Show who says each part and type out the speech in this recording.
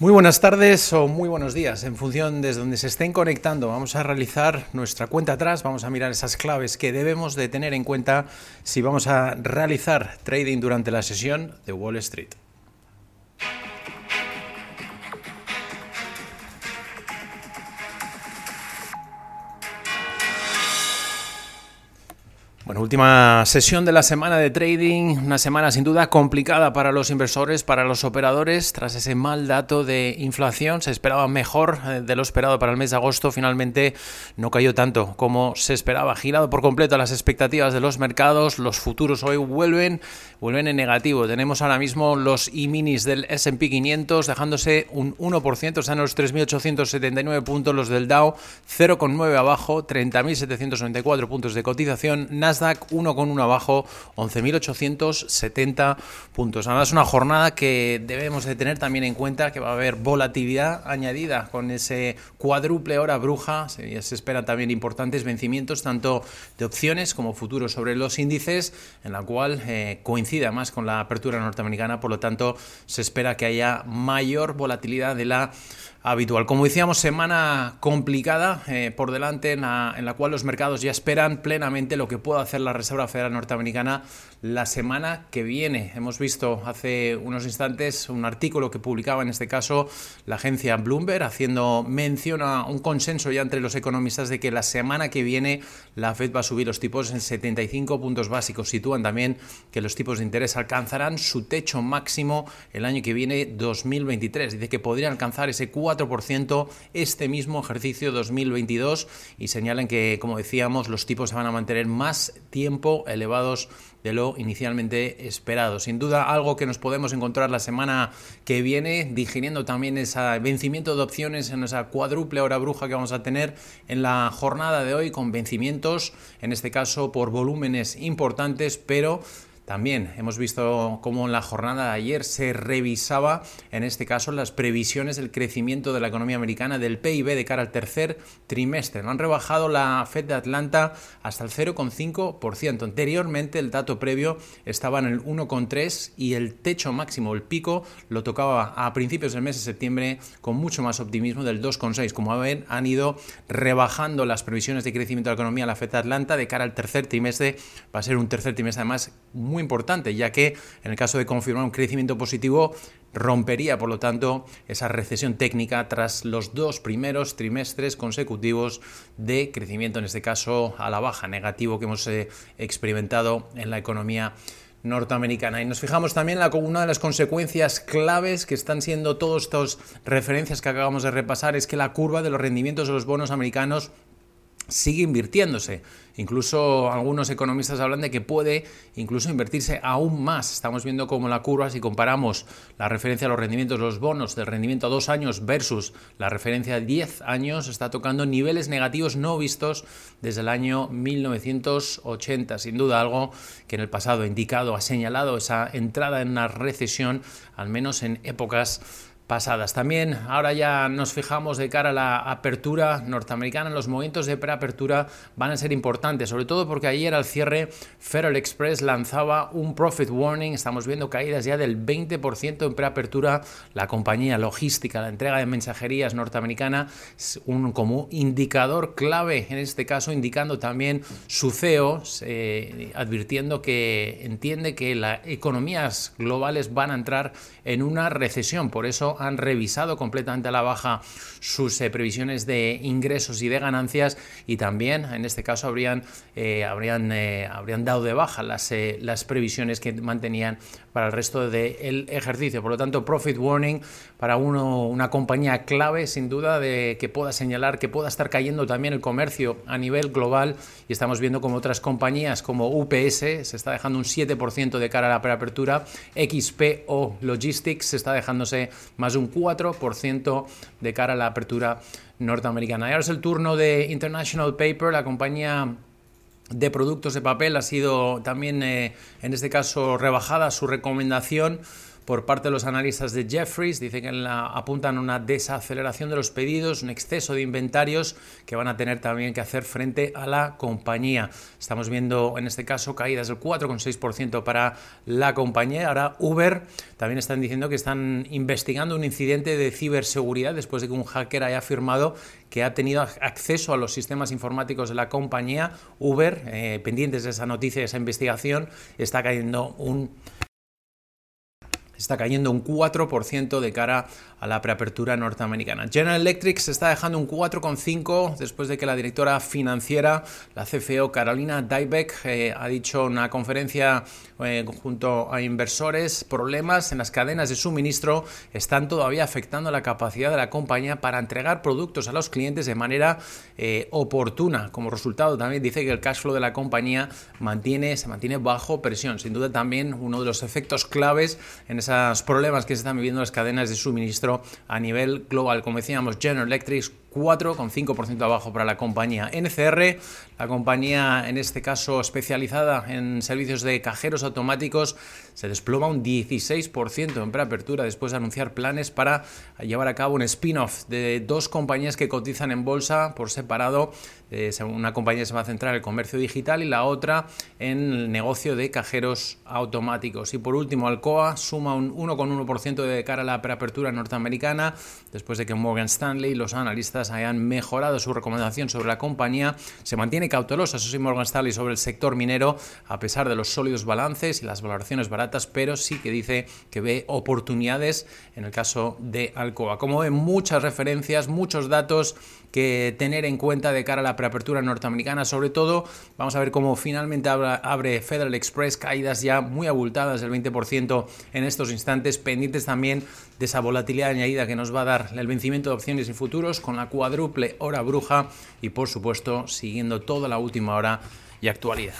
Speaker 1: Muy buenas tardes o muy buenos días, en función desde donde se estén conectando. Vamos a realizar nuestra cuenta atrás, vamos a mirar esas claves que debemos de tener en cuenta si vamos a realizar trading durante la sesión de Wall Street. Bueno, última sesión de la semana de trading, una semana sin duda complicada para los inversores, para los operadores, tras ese mal dato de inflación, se esperaba mejor eh, de lo esperado para el mes de agosto, finalmente no cayó tanto como se esperaba, girado por completo a las expectativas de los mercados, los futuros hoy vuelven, vuelven en negativo, tenemos ahora mismo los E-minis del S&P 500 dejándose un 1%, están en los 3.879 puntos, los del Dow 0,9 abajo, 30.794 puntos de cotización, Nasdaq Nasdaq 1,1 abajo, 11.870 puntos. Además, es una jornada que debemos de tener también en cuenta que va a haber volatilidad añadida con ese cuádruple hora bruja. Se, se esperan también importantes vencimientos, tanto de opciones como futuros sobre los índices, en la cual eh, coincide más con la apertura norteamericana. Por lo tanto, se espera que haya mayor volatilidad de la habitual. Como decíamos, semana complicada eh, por delante en la, en la, cual los mercados ya esperan plenamente lo que pueda hacer la Reserva Federal Norteamericana la semana que viene. Hemos visto hace unos instantes un artículo que publicaba en este caso la agencia Bloomberg haciendo mención a un consenso ya entre los economistas de que la semana que viene la Fed va a subir los tipos en 75 puntos básicos. Sitúan también que los tipos de interés alcanzarán su techo máximo el año que viene 2023. Dice que podrían alcanzar ese 4% este mismo ejercicio 2022 y señalan que, como decíamos, los tipos se van a mantener más tiempo elevados de lo inicialmente esperado. Sin duda, algo que nos podemos encontrar la semana que viene, digiriendo también ese vencimiento de opciones en esa cuádruple hora bruja que vamos a tener en la jornada de hoy, con vencimientos, en este caso por volúmenes importantes, pero también hemos visto cómo en la jornada de ayer se revisaba, en este caso, las previsiones del crecimiento de la economía americana del PIB de cara al tercer trimestre. Han rebajado la Fed de Atlanta hasta el 0,5%. Anteriormente el dato previo estaba en el 1,3% y el techo máximo, el pico, lo tocaba a principios del mes de septiembre con mucho más optimismo del 2,6%. Como ven, han ido rebajando las previsiones de crecimiento de la economía la Fed de Atlanta de cara al tercer trimestre. Va a ser un tercer trimestre además muy importante, ya que en el caso de confirmar un crecimiento positivo, rompería, por lo tanto, esa recesión técnica tras los dos primeros trimestres consecutivos de crecimiento, en este caso a la baja, negativo que hemos eh, experimentado en la economía norteamericana. Y nos fijamos también en una de las consecuencias claves que están siendo todas estas referencias que acabamos de repasar, es que la curva de los rendimientos de los bonos americanos sigue invirtiéndose. Incluso algunos economistas hablan de que puede incluso invertirse aún más. Estamos viendo cómo la curva, si comparamos la referencia a los rendimientos los bonos del rendimiento a dos años versus la referencia a 10 años, está tocando niveles negativos no vistos desde el año 1980. Sin duda algo que en el pasado ha indicado, ha señalado esa entrada en una recesión, al menos en épocas pasadas. También ahora ya nos fijamos de cara a la apertura norteamericana, los movimientos de preapertura van a ser importantes, sobre todo porque ayer al cierre Federal Express lanzaba un profit warning, estamos viendo caídas ya del 20% en preapertura, la compañía logística, la entrega de mensajerías norteamericana un como indicador clave, en este caso indicando también su CEO, eh, advirtiendo que entiende que las economías globales van a entrar en una recesión, por eso han revisado completamente a la baja sus eh, previsiones de ingresos y de ganancias y también en este caso habrían, eh, habrían, eh, habrían dado de baja las, las previsiones que mantenían para el resto del ejercicio. Por lo tanto, profit warning para uno, una compañía clave sin duda de que pueda señalar que pueda estar cayendo también el comercio a nivel global y estamos viendo como otras compañías como UPS se está dejando un 7% de cara a la preapertura, XPO Logistics se está dejándose más de un 4% de cara a la apertura norteamericana. Y ahora es el turno de International Paper, la compañía de productos de papel ha sido también, eh, en este caso, rebajada su recomendación por parte de los analistas de Jeffries. Dice que la, apuntan a una desaceleración de los pedidos, un exceso de inventarios que van a tener también que hacer frente a la compañía. Estamos viendo en este caso caídas del 4,6% para la compañía. Ahora Uber también están diciendo que están investigando un incidente de ciberseguridad después de que un hacker haya afirmado que ha tenido acceso a los sistemas informáticos de la compañía. Uber, eh, pendientes de esa noticia, de esa investigación, está cayendo un está cayendo un 4% de cara a la preapertura norteamericana. General Electric se está dejando un 4,5 después de que la directora financiera, la CFO Carolina Dybeck, eh, ha dicho en una conferencia eh, junto a inversores, problemas en las cadenas de suministro están todavía afectando la capacidad de la compañía para entregar productos a los clientes de manera eh, oportuna. Como resultado, también dice que el cash flow de la compañía mantiene, se mantiene bajo presión. Sin duda también uno de los efectos claves en esos problemas que se están viviendo las cadenas de suministro a nivel global. Como decíamos, General Electric 4,5% abajo para la compañía NCR, la compañía en este caso especializada en servicios de cajeros automáticos, se desploma un 16% en preapertura después de anunciar planes para llevar a cabo un spin-off de dos compañías que cotizan en bolsa por separado. Eh, una compañía se va a centrar en el comercio digital y la otra en el negocio de cajeros automáticos. Y por último, Alcoa suma un 1,1% de cara a la preapertura norteamericana después de que Morgan Stanley y los analistas hayan mejorado su recomendación sobre la compañía. Se mantiene cautelosa, eso sí, Morgan Stanley sobre el sector minero, a pesar de los sólidos balances y las valoraciones baratas, pero sí que dice que ve oportunidades en el caso de Alcoa. Como ve, muchas referencias, muchos datos que tener en cuenta de cara a la preapertura norteamericana. Sobre todo, vamos a ver cómo finalmente abre Federal Express, caídas ya muy abultadas del 20% en estos instantes, pendientes también de esa volatilidad añadida que nos va a dar el vencimiento de opciones y futuros con la cuádruple hora bruja y por supuesto siguiendo toda la última hora y actualidad.